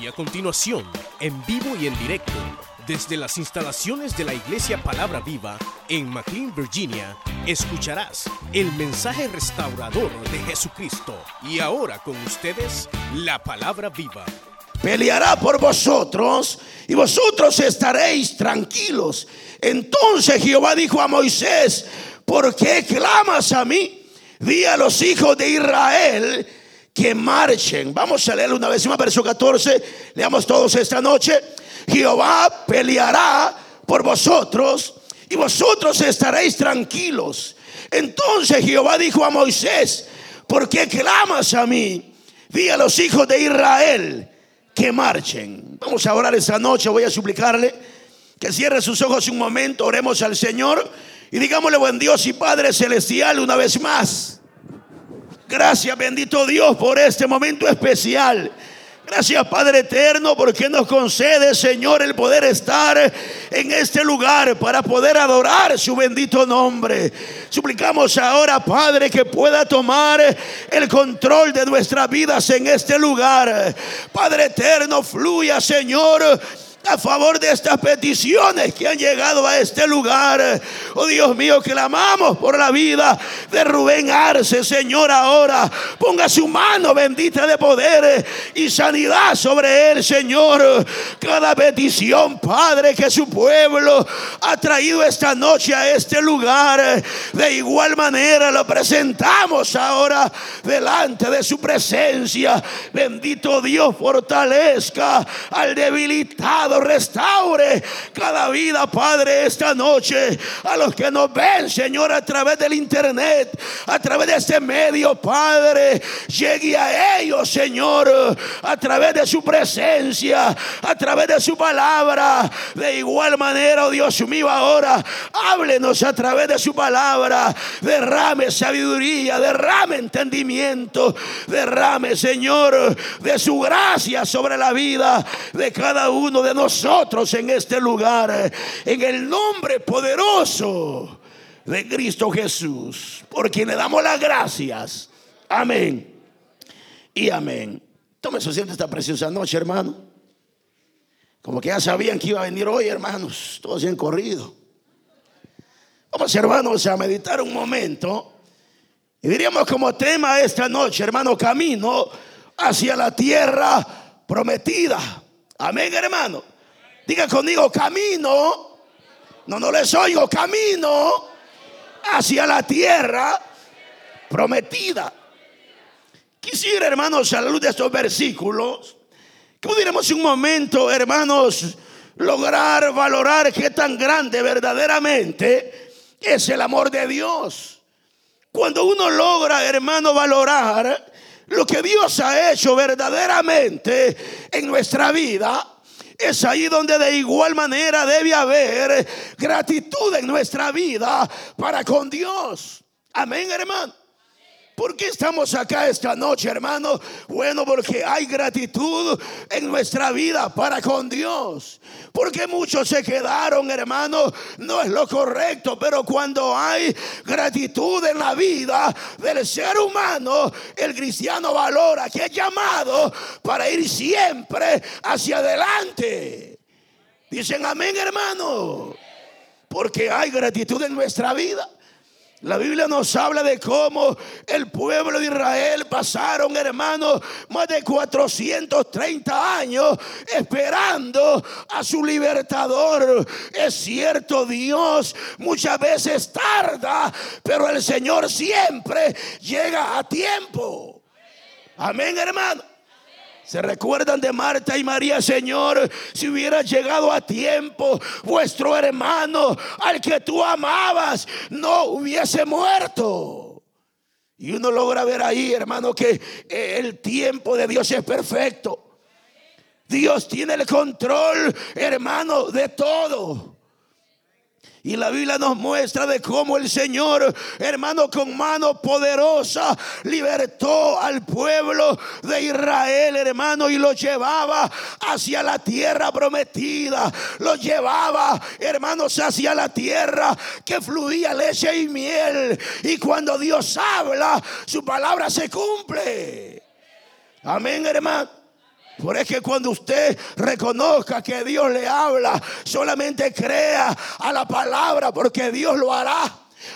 Y a continuación, en vivo y en directo, desde las instalaciones de la Iglesia Palabra Viva en McLean, Virginia, escucharás el mensaje restaurador de Jesucristo. Y ahora con ustedes, la Palabra Viva. Peleará por vosotros y vosotros estaréis tranquilos. Entonces Jehová dijo a Moisés, ¿por qué clamas a mí? Di a los hijos de Israel que marchen. Vamos a leer una vez más, verso 14. Leamos todos esta noche. Jehová peleará por vosotros y vosotros estaréis tranquilos. Entonces Jehová dijo a Moisés, ¿por qué clamas a mí? Di a los hijos de Israel que marchen. Vamos a orar esta noche, voy a suplicarle que cierre sus ojos un momento, oremos al Señor y digámosle buen Dios y Padre Celestial una vez más. Gracias bendito Dios por este momento especial. Gracias Padre Eterno porque nos concede Señor el poder estar en este lugar para poder adorar su bendito nombre. Suplicamos ahora Padre que pueda tomar el control de nuestras vidas en este lugar. Padre Eterno, fluya Señor a favor de estas peticiones que han llegado a este lugar. Oh Dios mío, clamamos por la vida de Rubén Arce, Señor, ahora. Ponga su mano bendita de poder y sanidad sobre él, Señor. Cada petición, Padre, que su pueblo ha traído esta noche a este lugar. De igual manera lo presentamos ahora delante de su presencia. Bendito Dios, fortalezca al debilitado restaure cada vida, Padre, esta noche. A los que nos ven, Señor, a través del internet, a través de este medio, Padre, llegue a ellos, Señor, a través de su presencia, a través de su palabra. De igual manera, oh Dios mío, ahora háblenos a través de su palabra. Derrame sabiduría, derrame entendimiento, derrame, Señor, de su gracia sobre la vida de cada uno de nosotros nosotros en este lugar, en el nombre poderoso de Cristo Jesús, por quien le damos las gracias. Amén y amén. Tome su asiento esta preciosa noche, hermano. Como que ya sabían que iba a venir hoy, hermanos. Todos se han corrido. Vamos, hermanos, a meditar un momento. Y diríamos como tema esta noche, hermano, camino hacia la tierra prometida. Amén, hermano. Diga conmigo, camino. No, no les oigo, camino hacia la tierra prometida. Quisiera, hermanos, a la luz de estos versículos, que pudiéramos un momento, hermanos, lograr valorar qué tan grande verdaderamente es el amor de Dios. Cuando uno logra, hermano, valorar lo que Dios ha hecho verdaderamente en nuestra vida, es ahí donde de igual manera debe haber gratitud en nuestra vida para con Dios. Amén, hermano. ¿Por qué estamos acá esta noche, hermano? Bueno, porque hay gratitud en nuestra vida para con Dios. Porque muchos se quedaron, hermano, no es lo correcto, pero cuando hay gratitud en la vida del ser humano, el cristiano valora que es llamado para ir siempre hacia adelante. Dicen amén, hermano. Porque hay gratitud en nuestra vida. La Biblia nos habla de cómo el pueblo de Israel pasaron, hermanos, más de 430 años esperando a su libertador. Es cierto, Dios muchas veces tarda, pero el Señor siempre llega a tiempo. Amén, hermano. ¿Se recuerdan de Marta y María, Señor? Si hubiera llegado a tiempo, vuestro hermano, al que tú amabas, no hubiese muerto. Y uno logra ver ahí, hermano, que el tiempo de Dios es perfecto. Dios tiene el control, hermano, de todo. Y la Biblia nos muestra de cómo el Señor, hermano, con mano poderosa, libertó al pueblo de Israel, hermano, y lo llevaba hacia la tierra prometida. Lo llevaba, hermanos, hacia la tierra que fluía leche y miel. Y cuando Dios habla, su palabra se cumple. Amén, hermano. Por es que cuando usted reconozca que Dios le habla, solamente crea a la palabra porque Dios lo hará.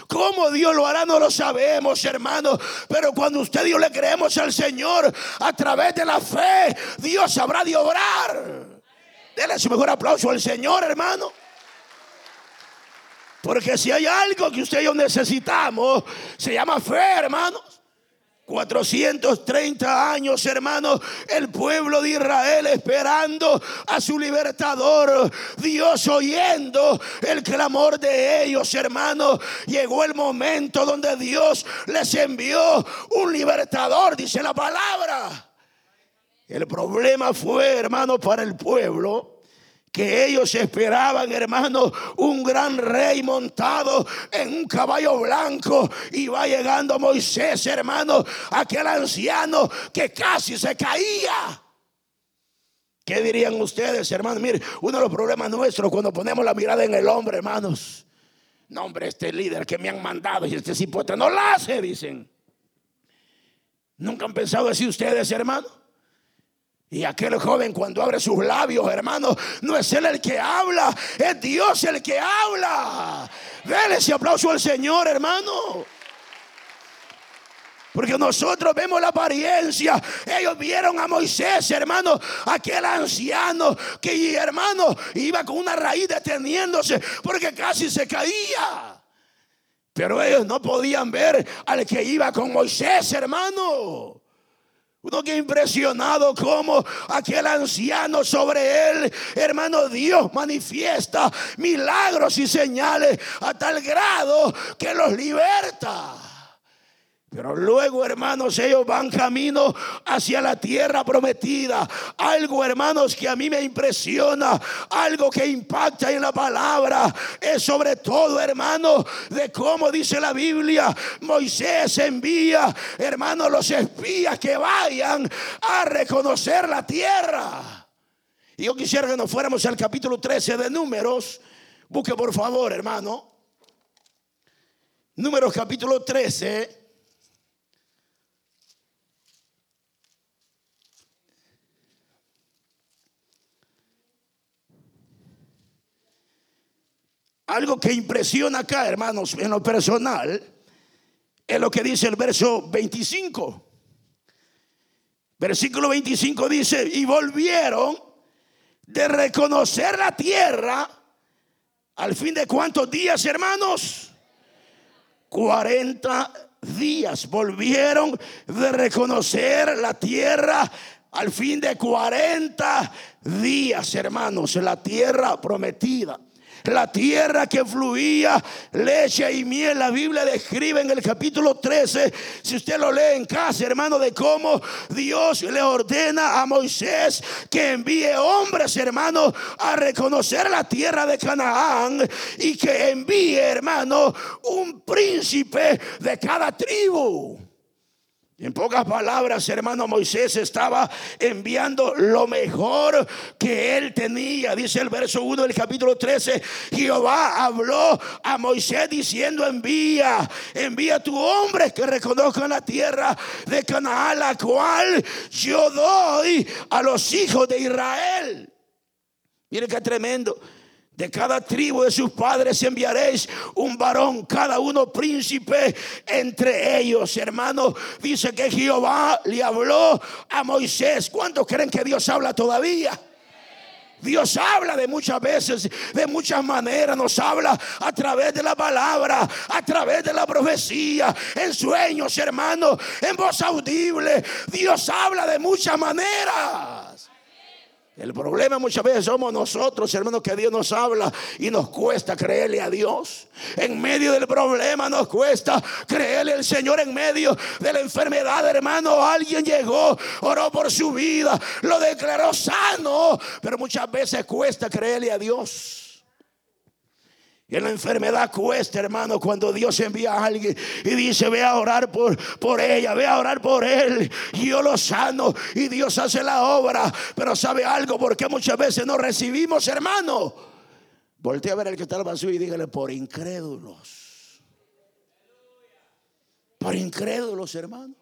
¿Cómo Dios lo hará? No lo sabemos, hermano. Pero cuando usted y yo le creemos al Señor a través de la fe, Dios sabrá de obrar. Dele su mejor aplauso al Señor, hermano. Porque si hay algo que usted y yo necesitamos, se llama fe, hermanos. 430 años, hermanos, el pueblo de Israel esperando a su libertador. Dios oyendo el clamor de ellos, hermanos. Llegó el momento donde Dios les envió un libertador, dice la palabra. El problema fue, hermano, para el pueblo que ellos esperaban, hermano, un gran rey montado en un caballo blanco. Y va llegando Moisés, hermano, aquel anciano que casi se caía. ¿Qué dirían ustedes, hermanos? Mire, uno de los problemas nuestros cuando ponemos la mirada en el hombre, hermanos. No, hombre, este líder que me han mandado y este cipote no lo hace, dicen. ¿Nunca han pensado así ustedes, hermano? Y aquel joven cuando abre sus labios, hermano, no es él el que habla, es Dios el que habla. Dele ese aplauso al Señor, hermano. Porque nosotros vemos la apariencia. Ellos vieron a Moisés, hermano, aquel anciano que, hermano, iba con una raíz deteniéndose porque casi se caía. Pero ellos no podían ver al que iba con Moisés, hermano. Uno que impresionado como aquel anciano sobre él, hermano Dios manifiesta milagros y señales a tal grado que los liberta. Pero luego, hermanos, ellos van camino hacia la tierra prometida. Algo, hermanos, que a mí me impresiona, algo que impacta en la palabra, es sobre todo, hermano, de cómo dice la Biblia, Moisés envía, hermanos, los espías que vayan a reconocer la tierra. Y yo quisiera que nos fuéramos al capítulo 13 de Números. Busque por favor, hermano. Números capítulo 13. Algo que impresiona acá, hermanos, en lo personal, es lo que dice el verso 25. Versículo 25 dice, y volvieron de reconocer la tierra al fin de cuántos días, hermanos? 40 días. Volvieron de reconocer la tierra al fin de 40 días, hermanos, la tierra prometida la tierra que fluía leche y miel. La Biblia describe en el capítulo 13, si usted lo lee en casa, hermano, de cómo Dios le ordena a Moisés que envíe hombres, hermano, a reconocer la tierra de Canaán y que envíe, hermano, un príncipe de cada tribu. En pocas palabras, hermano Moisés estaba enviando lo mejor que él tenía. Dice el verso 1 del capítulo 13, Jehová habló a Moisés diciendo, envía, envía a tu hombre que reconozcan la tierra de Canaán, la cual yo doy a los hijos de Israel. Mire qué tremendo. De cada tribu de sus padres enviaréis un varón, cada uno príncipe entre ellos. Hermano, dice que Jehová le habló a Moisés. ¿Cuántos creen que Dios habla todavía? Dios habla de muchas veces, de muchas maneras. Nos habla a través de la palabra, a través de la profecía, en sueños, hermano, en voz audible. Dios habla de muchas maneras. El problema muchas veces somos nosotros, hermanos, que Dios nos habla y nos cuesta creerle a Dios. En medio del problema nos cuesta creerle al Señor en medio de la enfermedad, hermano. Alguien llegó, oró por su vida, lo declaró sano, pero muchas veces cuesta creerle a Dios. Y en la enfermedad cuesta, hermano, cuando Dios envía a alguien y dice, ve a orar por, por ella, ve a orar por él. Y yo lo sano y Dios hace la obra. Pero sabe algo, porque muchas veces no recibimos, hermano. Voltea a ver al que está al vacío y dígale, por incrédulos. Por incrédulos, hermano.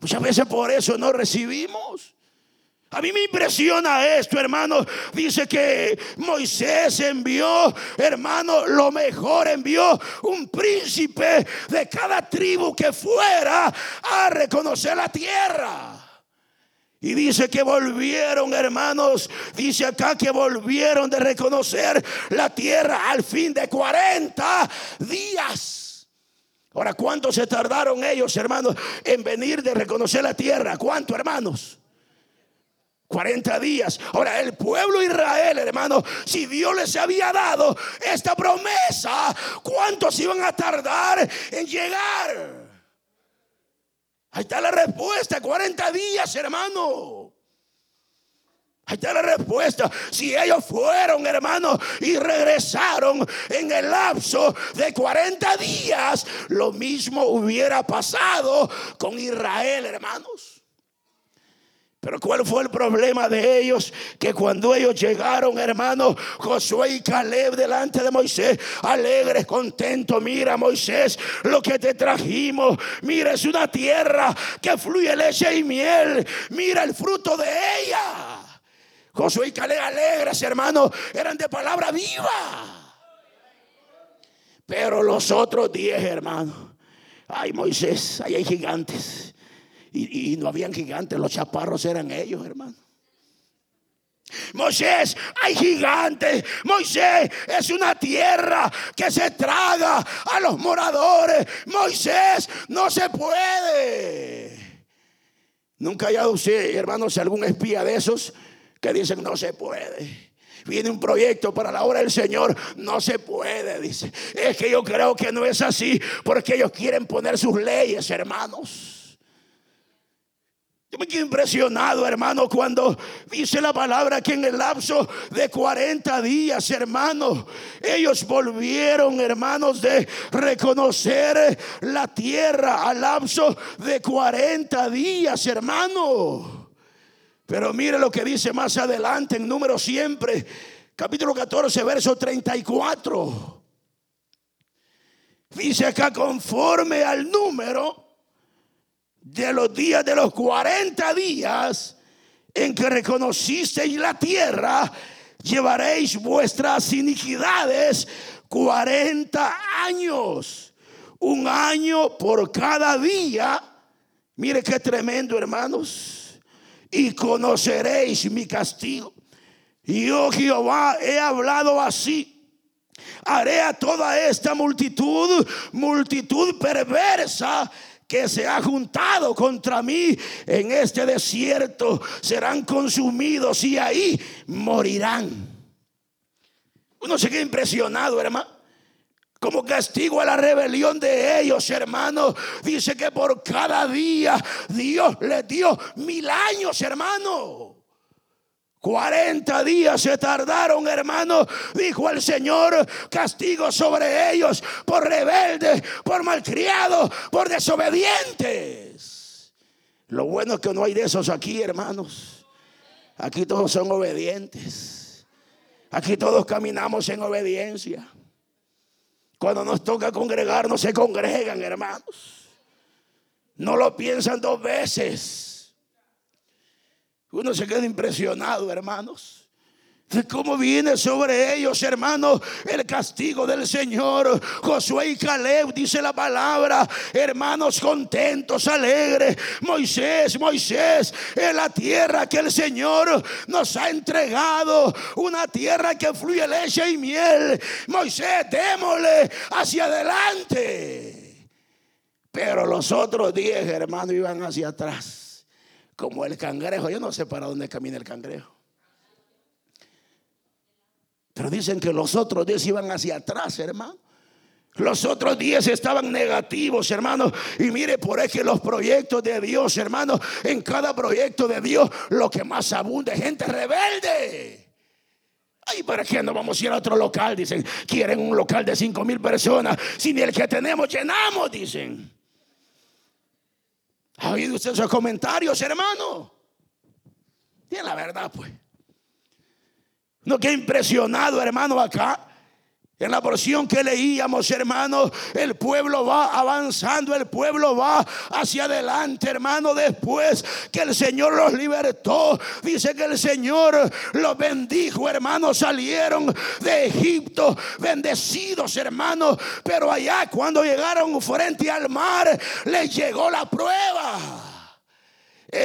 Muchas veces por eso no recibimos. A mí me impresiona esto, hermano. Dice que Moisés envió, hermano, lo mejor envió un príncipe de cada tribu que fuera a reconocer la tierra. Y dice que volvieron, hermanos, dice acá que volvieron de reconocer la tierra al fin de 40 días. Ahora, ¿cuánto se tardaron ellos, hermanos, en venir de reconocer la tierra? ¿Cuánto, hermanos? 40 días. Ahora, el pueblo Israel, hermano, si Dios les había dado esta promesa, ¿cuántos iban a tardar en llegar? Ahí está la respuesta, 40 días, hermano. Ahí está la respuesta. Si ellos fueron, hermano, y regresaron en el lapso de 40 días, lo mismo hubiera pasado con Israel, hermanos. Pero ¿cuál fue el problema de ellos? Que cuando ellos llegaron, hermanos, Josué y Caleb delante de Moisés, alegres, contentos, mira Moisés, lo que te trajimos, mira, es una tierra que fluye leche y miel, mira el fruto de ella. Josué y Caleb alegres, hermanos, eran de palabra viva. Pero los otros diez, hermanos, ay Moisés, ahí hay gigantes. Y, no habían gigantes, los chaparros eran ellos, hermano. Moisés, hay gigantes. Moisés es una tierra que se traga a los moradores. Moisés no se puede. Nunca haya usted, hermanos, algún espía de esos que dicen no se puede. Viene un proyecto para la obra del Señor, no se puede, dice. Es que yo creo que no es así porque ellos quieren poner sus leyes, hermanos. Yo me quedo impresionado, hermano, cuando dice la palabra que en el lapso de 40 días, hermano, ellos volvieron, hermanos, de reconocer la tierra al lapso de 40 días, hermano. Pero mire lo que dice más adelante en número siempre, capítulo 14, verso 34. Dice acá conforme al número de los días de los 40 días en que reconocisteis la tierra, llevaréis vuestras iniquidades 40 años, un año por cada día. Mire qué tremendo, hermanos. Y conoceréis mi castigo. Yo, Jehová, he hablado así. Haré a toda esta multitud, multitud perversa, que se ha juntado contra mí en este desierto serán consumidos y ahí morirán. Uno se queda impresionado, hermano. Como castigo a la rebelión de ellos, hermano. Dice que por cada día Dios les dio mil años, hermano. 40 días se tardaron, hermano, dijo el Señor, castigo sobre ellos por rebeldes, por malcriados, por desobedientes. Lo bueno es que no hay de esos aquí, hermanos. Aquí todos son obedientes. Aquí todos caminamos en obediencia. Cuando nos toca congregar, no se congregan, hermanos. No lo piensan dos veces. Uno se queda impresionado, hermanos. Cómo viene sobre ellos, hermanos, el castigo del Señor. Josué y Caleb, dice la palabra, hermanos contentos, alegres. Moisés, Moisés, en la tierra que el Señor nos ha entregado, una tierra que fluye leche y miel. Moisés, démosle hacia adelante. Pero los otros diez, hermanos, iban hacia atrás como el cangrejo. Yo no sé para dónde camina el cangrejo. Pero dicen que los otros diez iban hacia atrás, hermano. Los otros diez estaban negativos, hermano. Y mire, por eso los proyectos de Dios, hermano, en cada proyecto de Dios, lo que más abunda es gente rebelde. Ay, ¿para qué no vamos a ir a otro local? Dicen, quieren un local de cinco mil personas. Si el que tenemos llenamos, dicen. ¿Ha oído usted esos comentarios, hermano? Tiene la verdad, pues. No queda impresionado, hermano, acá. En la porción que leíamos, hermano, el pueblo va avanzando, el pueblo va hacia adelante, hermano. Después que el Señor los libertó, dice que el Señor los bendijo, hermano. Salieron de Egipto bendecidos, hermano. Pero allá, cuando llegaron frente al mar, les llegó la prueba.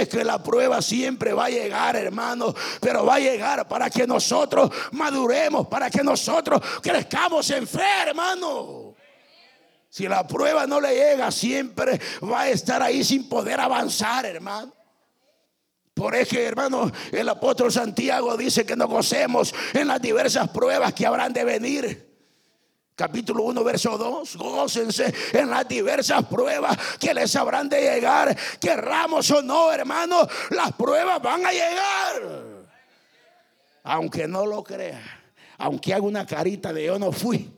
Que la prueba siempre va a llegar, hermano, pero va a llegar para que nosotros maduremos, para que nosotros crezcamos en fe, hermano. Si la prueba no le llega, siempre va a estar ahí sin poder avanzar, hermano. Por eso, hermano, el apóstol Santiago dice que nos gocemos en las diversas pruebas que habrán de venir. Capítulo 1, verso 2. Gócense en las diversas pruebas que les habrán de llegar. Querramos o no, hermano, las pruebas van a llegar. Aunque no lo crea, aunque haga una carita de yo no fui.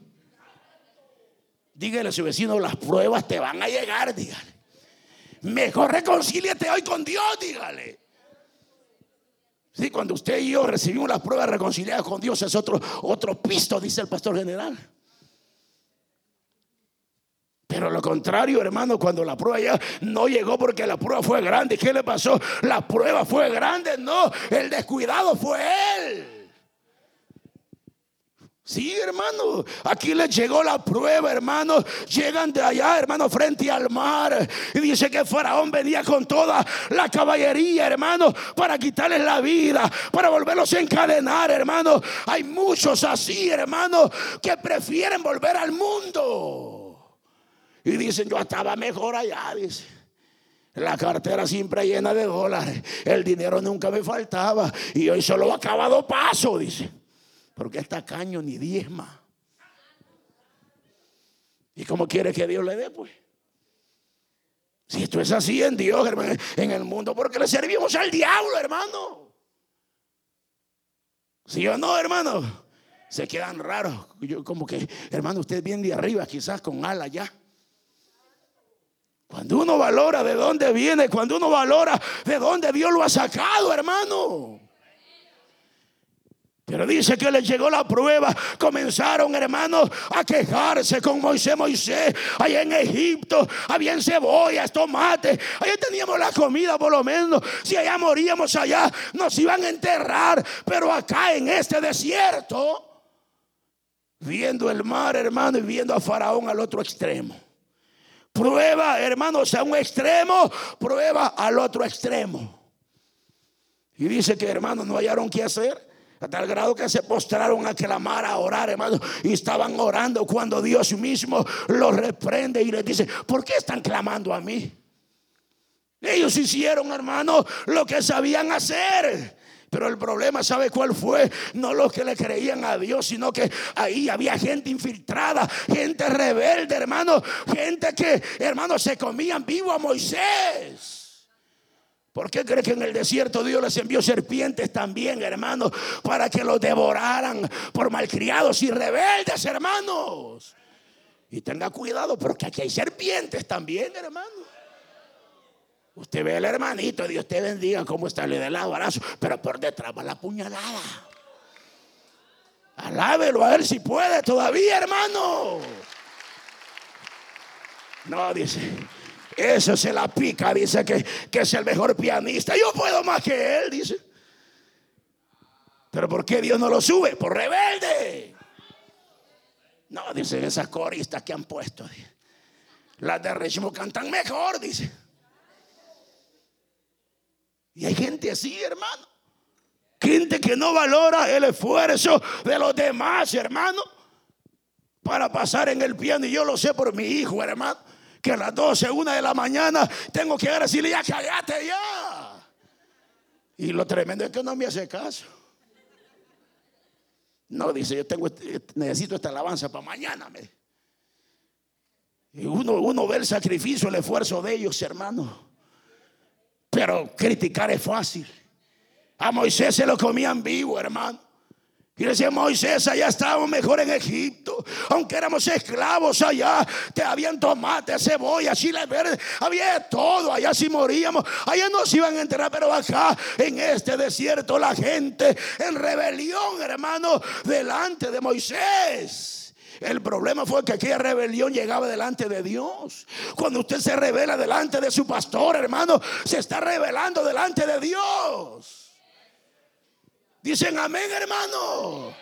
Dígale a su vecino, las pruebas te van a llegar, dígale. Mejor reconcíliate hoy con Dios, dígale. Sí, cuando usted y yo recibimos las pruebas reconciliadas con Dios es otro, otro pisto, dice el pastor general. Pero lo contrario, hermano, cuando la prueba ya no llegó porque la prueba fue grande, ¿qué le pasó? La prueba fue grande, no, el descuidado fue él. Sí, hermano, aquí les llegó la prueba, hermano. Llegan de allá, hermano, frente al mar. Y dice que Faraón venía con toda la caballería, hermano, para quitarles la vida, para volverlos a encadenar, hermano. Hay muchos así, hermano, que prefieren volver al mundo. Y dicen, yo estaba mejor allá, dice. La cartera siempre llena de dólares. El dinero nunca me faltaba. Y hoy solo ha acabado paso, dice. Porque está caño ni diezma. ¿Y cómo quiere que Dios le dé, pues? Si esto es así en Dios, hermano, en el mundo, porque le servimos al diablo, hermano. ¿Sí o no, hermano? Se quedan raros. Yo como que, hermano, usted viene de arriba, quizás con ala ya. Cuando uno valora de dónde viene, cuando uno valora de dónde Dios lo ha sacado, hermano. Pero dice que les llegó la prueba. Comenzaron, hermanos, a quejarse con Moisés. Moisés, allá en Egipto, habían cebollas, tomates. Allá teníamos la comida, por lo menos. Si allá moríamos allá, nos iban a enterrar. Pero acá en este desierto, viendo el mar, hermano, y viendo a Faraón al otro extremo. Prueba, hermanos, a un extremo, prueba al otro extremo. Y dice que, hermanos, no hallaron qué hacer. A tal grado que se postraron a clamar, a orar, hermanos. Y estaban orando cuando Dios mismo los reprende y les dice, ¿por qué están clamando a mí? Ellos hicieron, hermanos, lo que sabían hacer. Pero el problema, ¿sabe cuál fue? No los que le creían a Dios, sino que ahí había gente infiltrada, gente rebelde, hermano, gente que, hermano, se comían vivo a Moisés. ¿Por qué cree que en el desierto Dios les envió serpientes también, hermano, para que los devoraran por malcriados y rebeldes, hermanos? Y tenga cuidado porque aquí hay serpientes también, hermano. Usted ve al hermanito, Dios te bendiga, cómo está, le da el abrazo, pero por detrás va la puñalada. Alábelo a ver si puede todavía, hermano. No, dice, eso se la pica, dice que, que es el mejor pianista. Yo puedo más que él, dice. Pero ¿por qué Dios no lo sube? Por rebelde. No, dicen esas coristas que han puesto. Las de Rechimo cantan mejor, dice. Y hay gente así, hermano. Gente que no valora el esfuerzo de los demás, hermano. Para pasar en el piano. Y yo lo sé por mi hijo, hermano. Que a las 12, una de la mañana tengo que decirle, ya cállate ya. Y lo tremendo es que no me hace caso. No, dice, yo tengo, este, necesito esta alabanza para mañana. Y uno, uno ve el sacrificio, el esfuerzo de ellos, hermano. Pero criticar es fácil. A Moisés se lo comían vivo, hermano. Y decía Moisés, allá estábamos mejor en Egipto. Aunque éramos esclavos allá, te habían tomate, cebolla, chile verde, había todo. Allá si moríamos, allá nos iban a enterrar. Pero acá, en este desierto, la gente en rebelión, hermano, delante de Moisés. El problema fue que aquella rebelión llegaba delante de Dios. Cuando usted se revela delante de su pastor, hermano, se está revelando delante de Dios. Dicen amén, hermano.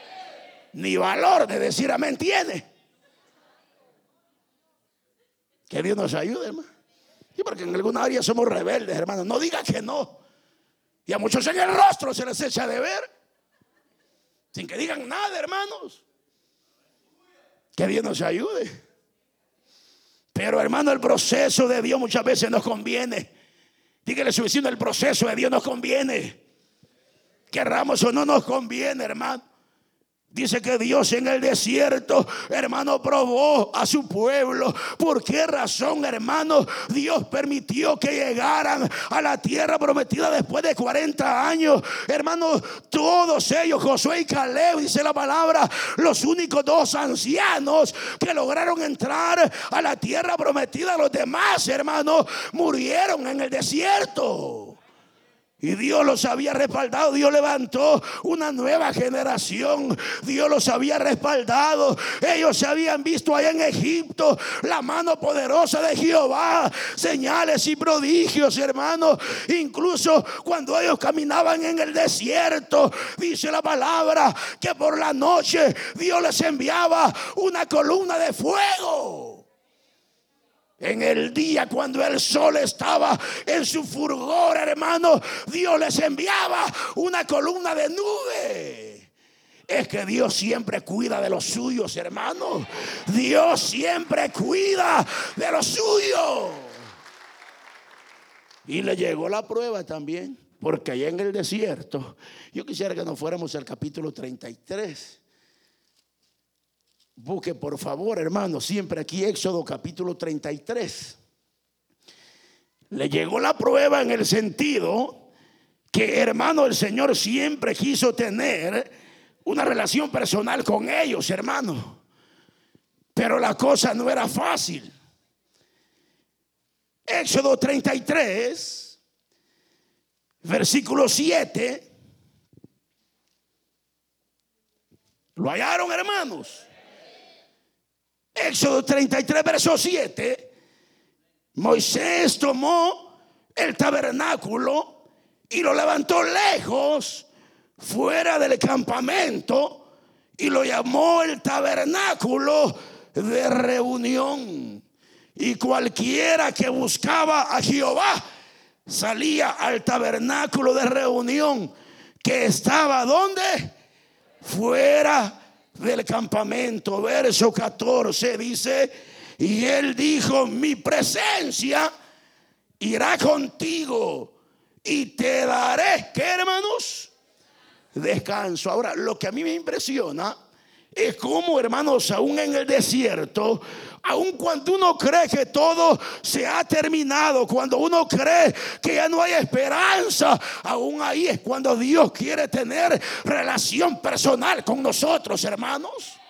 Ni valor de decir amén tiene. Que Dios nos ayude, hermano. Y porque en alguna área somos rebeldes, hermano. No diga que no. Y a muchos en el rostro se les echa de ver. Sin que digan nada, hermanos. Que Dios nos ayude. Pero hermano, el proceso de Dios muchas veces nos conviene. Dígale su vecino, el proceso de Dios nos conviene. Querramos o no nos conviene, hermano. Dice que Dios en el desierto, hermano, probó a su pueblo. ¿Por qué razón, hermano? Dios permitió que llegaran a la tierra prometida después de 40 años. Hermano, todos ellos, Josué y Caleb, dice la palabra, los únicos dos ancianos que lograron entrar a la tierra prometida. Los demás, hermanos, murieron en el desierto. Y Dios los había respaldado. Dios levantó una nueva generación. Dios los había respaldado. Ellos se habían visto allá en Egipto la mano poderosa de Jehová. Señales y prodigios, hermanos. Incluso cuando ellos caminaban en el desierto, dice la palabra que por la noche Dios les enviaba una columna de fuego. En el día cuando el sol estaba en su furgor, hermano, Dios les enviaba una columna de nube. Es que Dios siempre cuida de los suyos, hermano. Dios siempre cuida de los suyos. Y le llegó la prueba también, porque allá en el desierto, yo quisiera que nos fuéramos al capítulo 33. Busque por favor, hermano, siempre aquí Éxodo capítulo 33. Le llegó la prueba en el sentido que, hermano, el Señor siempre quiso tener una relación personal con ellos, hermano. Pero la cosa no era fácil. Éxodo 33, versículo 7. ¿Lo hallaron, hermanos? Éxodo 33, verso 7. Moisés tomó el tabernáculo y lo levantó lejos, fuera del campamento, y lo llamó el tabernáculo de reunión. Y cualquiera que buscaba a Jehová salía al tabernáculo de reunión que estaba donde? Fuera del campamento, verso 14, dice, y él dijo, mi presencia irá contigo y te daré, ¿qué hermanos? Descanso. Ahora, lo que a mí me impresiona es como, hermanos, aún en el desierto, aun cuando uno cree que todo se ha terminado, cuando uno cree que ya no hay esperanza, aún ahí es cuando Dios quiere tener relación personal con nosotros, hermanos.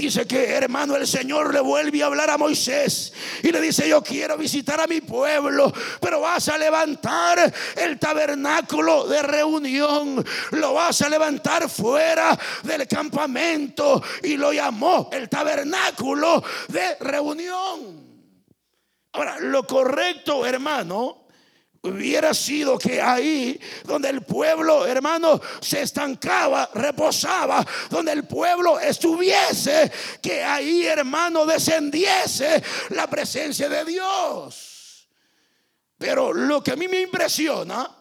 Dice que hermano el Señor le vuelve a hablar a Moisés y le dice yo quiero visitar a mi pueblo, pero vas a levantar el tabernáculo de reunión, lo vas a levantar fuera del campamento y lo llamó el tabernáculo de reunión. Ahora, lo correcto hermano hubiera sido que ahí donde el pueblo, hermano, se estancaba, reposaba, donde el pueblo estuviese, que ahí, hermano, descendiese la presencia de Dios. Pero lo que a mí me impresiona,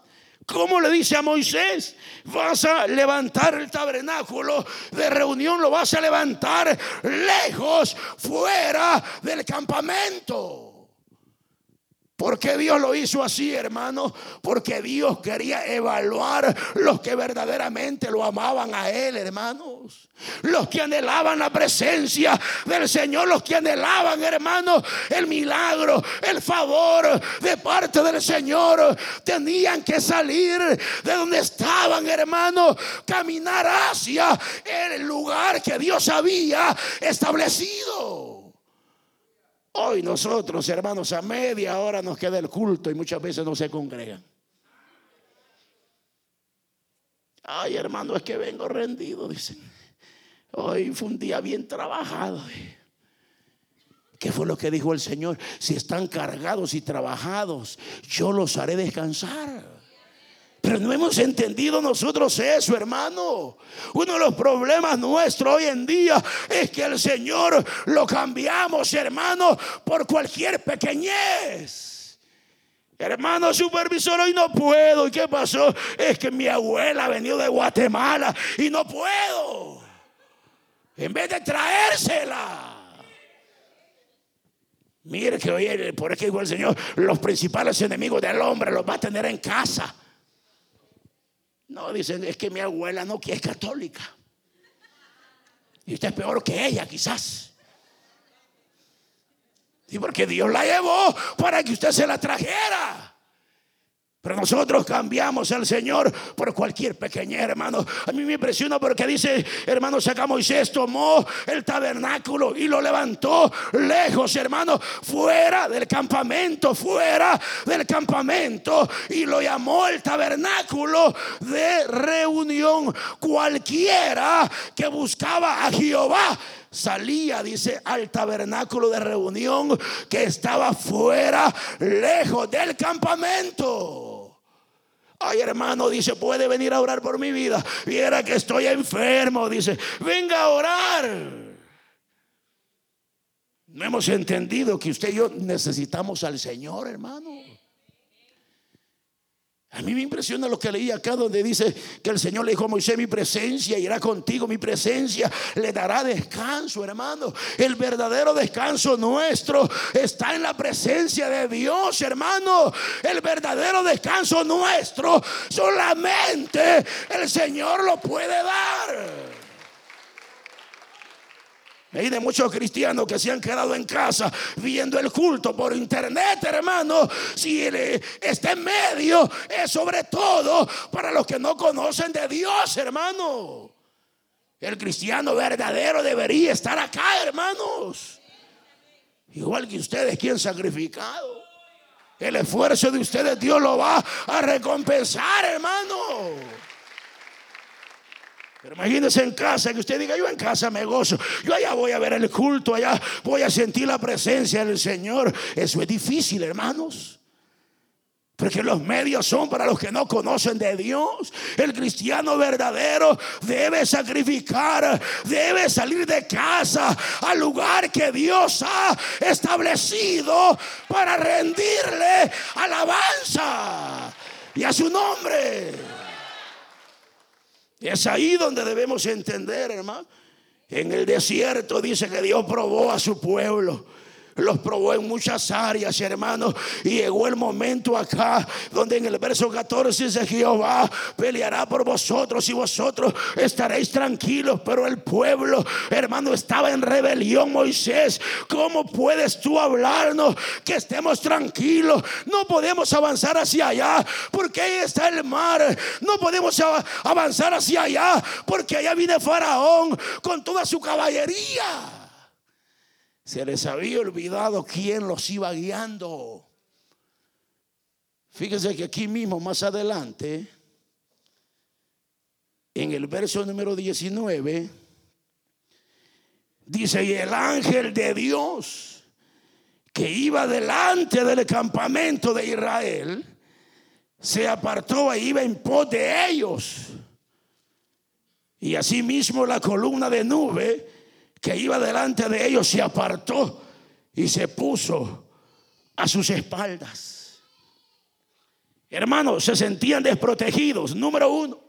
¿Cómo le dice a Moisés? Vas a levantar el tabernáculo de reunión, lo vas a levantar lejos, fuera del campamento. ¿Por qué Dios lo hizo así, hermano? Porque Dios quería evaluar los que verdaderamente lo amaban a Él, hermanos. Los que anhelaban la presencia del Señor, los que anhelaban, hermanos, el milagro, el favor de parte del Señor, tenían que salir de donde estaban, hermanos, caminar hacia el lugar que Dios había establecido. Hoy nosotros, hermanos, a media hora nos queda el culto y muchas veces no se congregan. Ay, hermano, es que vengo rendido, dicen. Hoy fue un día bien trabajado. ¿Qué fue lo que dijo el Señor? Si están cargados y trabajados, yo los haré descansar. Pero no hemos entendido nosotros eso, hermano. Uno de los problemas nuestros hoy en día es que el Señor lo cambiamos, hermano, por cualquier pequeñez. Hermano supervisor, hoy no puedo. ¿Y qué pasó? Es que mi abuela ha venido de Guatemala y no puedo. En vez de traérsela. Mire que hoy, por eso dijo el Señor, los principales enemigos del hombre los va a tener en casa. No, dicen, es que mi abuela no que es católica. Y usted es peor que ella, quizás. Y porque Dios la llevó para que usted se la trajera. Pero nosotros cambiamos al Señor por cualquier pequeña, hermano. A mí me impresiona porque dice, hermano, saca Moisés, tomó el tabernáculo y lo levantó lejos, hermano, fuera del campamento, fuera del campamento. Y lo llamó el tabernáculo de reunión. Cualquiera que buscaba a Jehová salía, dice, al tabernáculo de reunión que estaba fuera, lejos del campamento. Ay, hermano, dice, puede venir a orar por mi vida. Viera que estoy enfermo, dice, venga a orar. No hemos entendido que usted y yo necesitamos al Señor, hermano. A mí me impresiona lo que leí acá donde dice que el Señor le dijo a Moisés, mi presencia irá contigo, mi presencia le dará descanso, hermano. El verdadero descanso nuestro está en la presencia de Dios, hermano. El verdadero descanso nuestro solamente el Señor lo puede dar. Hay de muchos cristianos que se han quedado en casa viendo el culto por internet, hermano. Si está en medio, es sobre todo para los que no conocen de Dios, hermano. El cristiano verdadero debería estar acá, hermanos. Igual que ustedes que han sacrificado. El esfuerzo de ustedes Dios lo va a recompensar, hermano. Pero imagínese en casa que usted diga, yo en casa me gozo, yo allá voy a ver el culto, allá voy a sentir la presencia del Señor. Eso es difícil, hermanos. Porque los medios son para los que no conocen de Dios. El cristiano verdadero debe sacrificar, debe salir de casa al lugar que Dios ha establecido para rendirle alabanza y a su nombre. Es ahí donde debemos entender, hermano. En el desierto dice que Dios probó a su pueblo los probó en muchas áreas, hermanos. Y llegó el momento acá donde en el verso 14 dice Jehová peleará por vosotros y vosotros estaréis tranquilos. Pero el pueblo, hermano, estaba en rebelión, Moisés. ¿Cómo puedes tú hablarnos que estemos tranquilos? No podemos avanzar hacia allá porque ahí está el mar. No podemos avanzar hacia allá porque allá viene Faraón con toda su caballería. Se les había olvidado quién los iba guiando. Fíjense que aquí mismo, más adelante, en el verso número 19, dice, y el ángel de Dios que iba delante del campamento de Israel, se apartó e iba en pos de ellos. Y asimismo la columna de nube que iba delante de ellos se apartó y se puso a sus espaldas. Hermanos, se sentían desprotegidos. Número uno,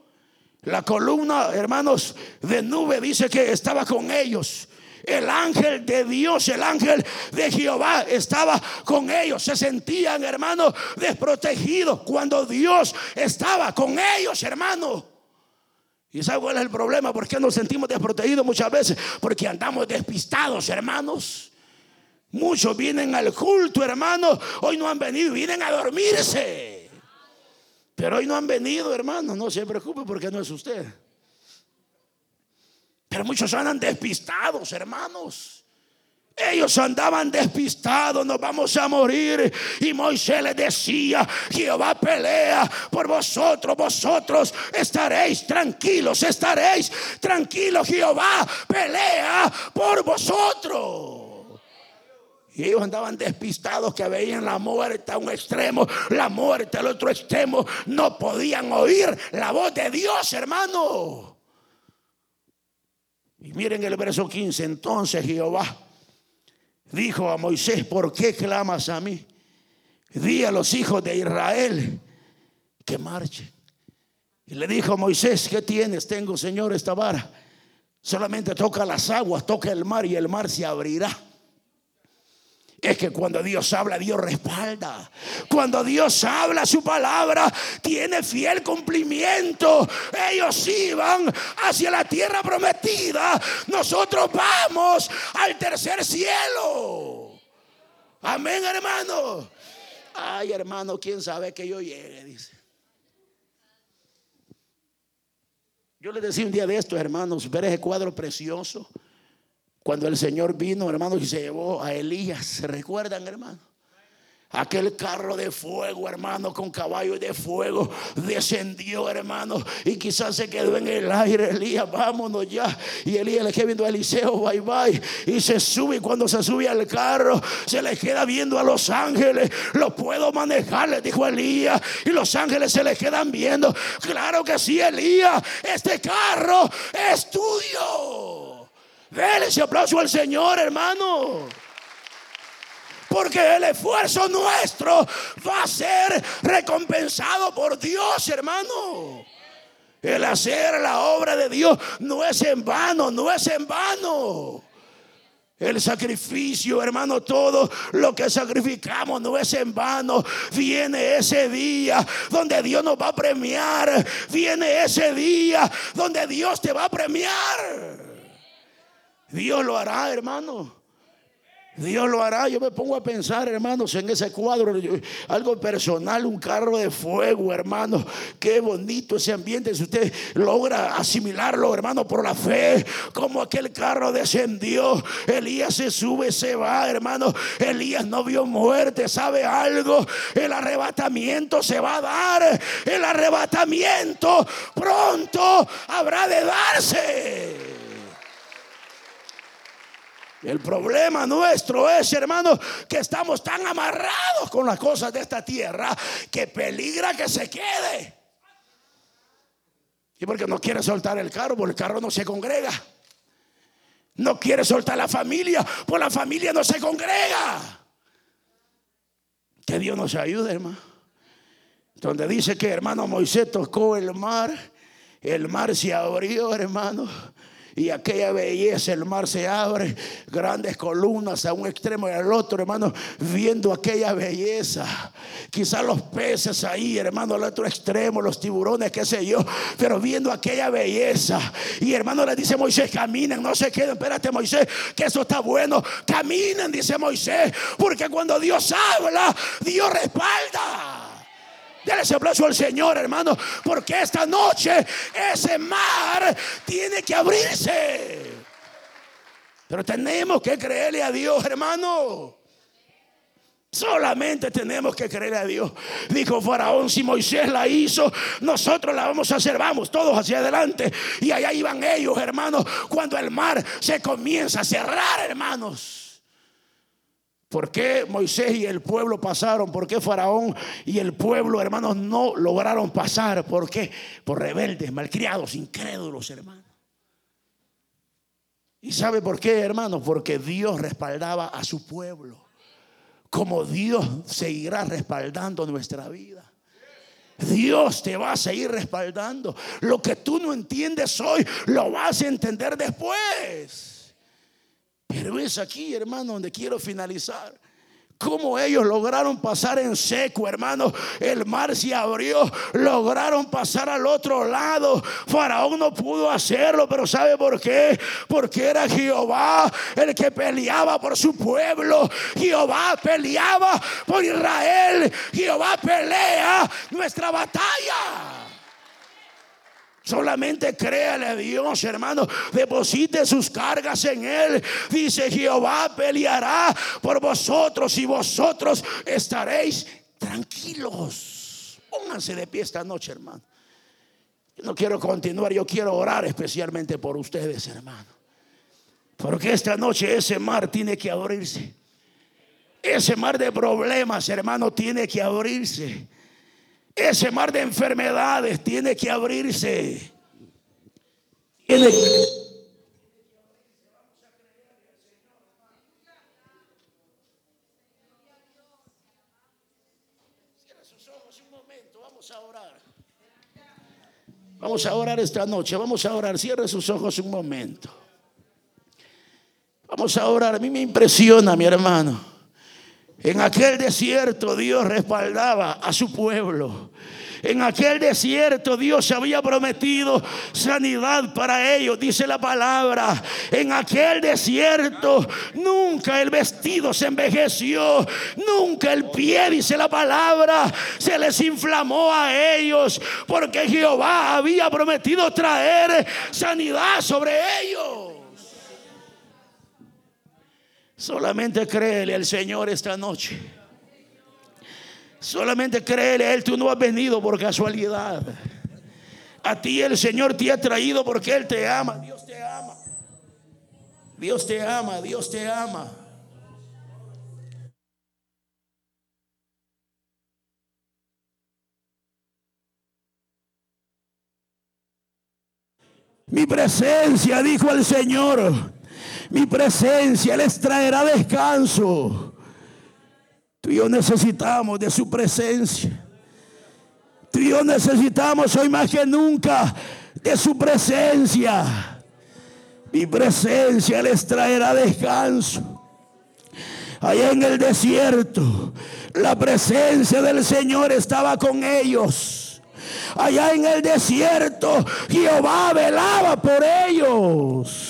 la columna, hermanos, de nube dice que estaba con ellos. El ángel de Dios, el ángel de Jehová estaba con ellos. Se sentían, hermanos, desprotegidos cuando Dios estaba con ellos, hermanos. ¿Y sabe cuál es el problema? ¿Por qué nos sentimos desprotegidos muchas veces? Porque andamos despistados, hermanos. Muchos vienen al culto, hermanos. Hoy no han venido, vienen a dormirse. Pero hoy no han venido, hermanos. No se preocupe porque no es usted. Pero muchos andan despistados, hermanos. Ellos andaban despistados, nos vamos a morir. Y Moisés les decía, Jehová pelea por vosotros, vosotros estaréis tranquilos, estaréis tranquilos, Jehová pelea por vosotros. Y ellos andaban despistados que veían la muerte a un extremo, la muerte al otro extremo. No podían oír la voz de Dios, hermano. Y miren el verso 15, entonces Jehová dijo a Moisés, ¿por qué clamas a mí? Di a los hijos de Israel que marchen. Y le dijo a Moisés, ¿qué tienes? Tengo, Señor, esta vara. Solamente toca las aguas, toca el mar y el mar se abrirá. Es que cuando Dios habla, Dios respalda. Cuando Dios habla, su palabra tiene fiel cumplimiento. Ellos iban hacia la tierra prometida. Nosotros vamos al tercer cielo. Amén, hermano. Ay, hermano, quién sabe que yo llegue, dice. Yo les decía un día de estos, hermanos, ver ese cuadro precioso cuando el Señor vino, hermano, y se llevó a Elías, ¿se recuerdan, hermano? Aquel carro de fuego, hermano, con caballos de fuego, descendió, hermano, y quizás se quedó en el aire. Elías, vámonos ya. Y Elías le queda viendo a Eliseo, bye bye. Y se sube, y cuando se sube al carro, se le queda viendo a los ángeles. Lo puedo manejar, le dijo Elías. Y los ángeles se le quedan viendo. Claro que sí, Elías, este carro es tuyo. Dele ese aplauso al Señor, hermano. Porque el esfuerzo nuestro va a ser recompensado por Dios, hermano. El hacer la obra de Dios no es en vano, no es en vano. El sacrificio, hermano, todo lo que sacrificamos no es en vano. Viene ese día donde Dios nos va a premiar. Viene ese día donde Dios te va a premiar. Dios lo hará, hermano. Dios lo hará. Yo me pongo a pensar, hermanos, en ese cuadro, algo personal, un carro de fuego, hermano. Qué bonito ese ambiente. Si usted logra asimilarlo, hermano, por la fe, como aquel carro descendió, Elías se sube, se va, hermano. Elías no vio muerte, ¿sabe algo? El arrebatamiento se va a dar. El arrebatamiento pronto habrá de darse. El problema nuestro es, hermano, que estamos tan amarrados con las cosas de esta tierra que peligra que se quede. Y porque no quiere soltar el carro, porque el carro no se congrega. No quiere soltar la familia, pues la familia no se congrega. Que Dios nos ayude, hermano. Donde dice que hermano Moisés tocó el mar, el mar se abrió, hermano y aquella belleza, el mar se abre, grandes columnas a un extremo y al otro, hermano, viendo aquella belleza. Quizás los peces ahí, hermano, al otro extremo, los tiburones, qué sé yo, pero viendo aquella belleza. Y hermano le dice Moisés, caminen, no se queden, espérate Moisés, que eso está bueno, caminen, dice Moisés, porque cuando Dios habla, Dios respalda. Dale ese aplauso al Señor, hermano, porque esta noche ese mar tiene que abrirse. Pero tenemos que creerle a Dios, hermano. Solamente tenemos que creerle a Dios. Dijo Faraón, si Moisés la hizo, nosotros la vamos a hacer. Vamos todos hacia adelante. Y allá iban ellos, hermanos, cuando el mar se comienza a cerrar, hermanos. ¿Por qué Moisés y el pueblo pasaron? ¿Por qué Faraón y el pueblo, hermanos, no lograron pasar? ¿Por qué? Por rebeldes, malcriados, incrédulos, hermanos. ¿Y sabe por qué, hermanos? Porque Dios respaldaba a su pueblo. Como Dios seguirá respaldando nuestra vida. Dios te va a seguir respaldando. Lo que tú no entiendes hoy, lo vas a entender después. Pero es aquí, hermano, donde quiero finalizar. Cómo ellos lograron pasar en seco, hermano. El mar se abrió, lograron pasar al otro lado. Faraón no pudo hacerlo, pero ¿sabe por qué? Porque era Jehová el que peleaba por su pueblo. Jehová peleaba por Israel. Jehová pelea nuestra batalla. Solamente créale a Dios, hermano. Deposite sus cargas en Él. Dice Jehová peleará por vosotros y vosotros estaréis tranquilos. Pónganse de pie esta noche, hermano. Yo no quiero continuar, yo quiero orar especialmente por ustedes, hermano. Porque esta noche ese mar tiene que abrirse. Ese mar de problemas, hermano, tiene que abrirse. Ese mar de enfermedades tiene que abrirse. Tiene que... Vamos a orar. Vamos a orar esta noche, vamos a orar. Cierre sus ojos un momento. Vamos a orar. A mí me impresiona, mi hermano. En aquel desierto Dios respaldaba a su pueblo. En aquel desierto Dios había prometido sanidad para ellos, dice la palabra. En aquel desierto nunca el vestido se envejeció, nunca el pie, dice la palabra, se les inflamó a ellos, porque Jehová había prometido traer sanidad sobre ellos. Solamente créele al Señor esta noche. Solamente créele a Él. Tú no has venido por casualidad. A ti el Señor te ha traído porque Él te ama. Dios te ama. Dios te ama. Dios te ama. Mi presencia, dijo el Señor mi presencia les traerá descanso. Tú y yo necesitamos de su presencia. Tú y yo necesitamos hoy más que nunca de su presencia. Mi presencia les traerá descanso. Allá en el desierto, la presencia del Señor estaba con ellos. Allá en el desierto, Jehová velaba por ellos.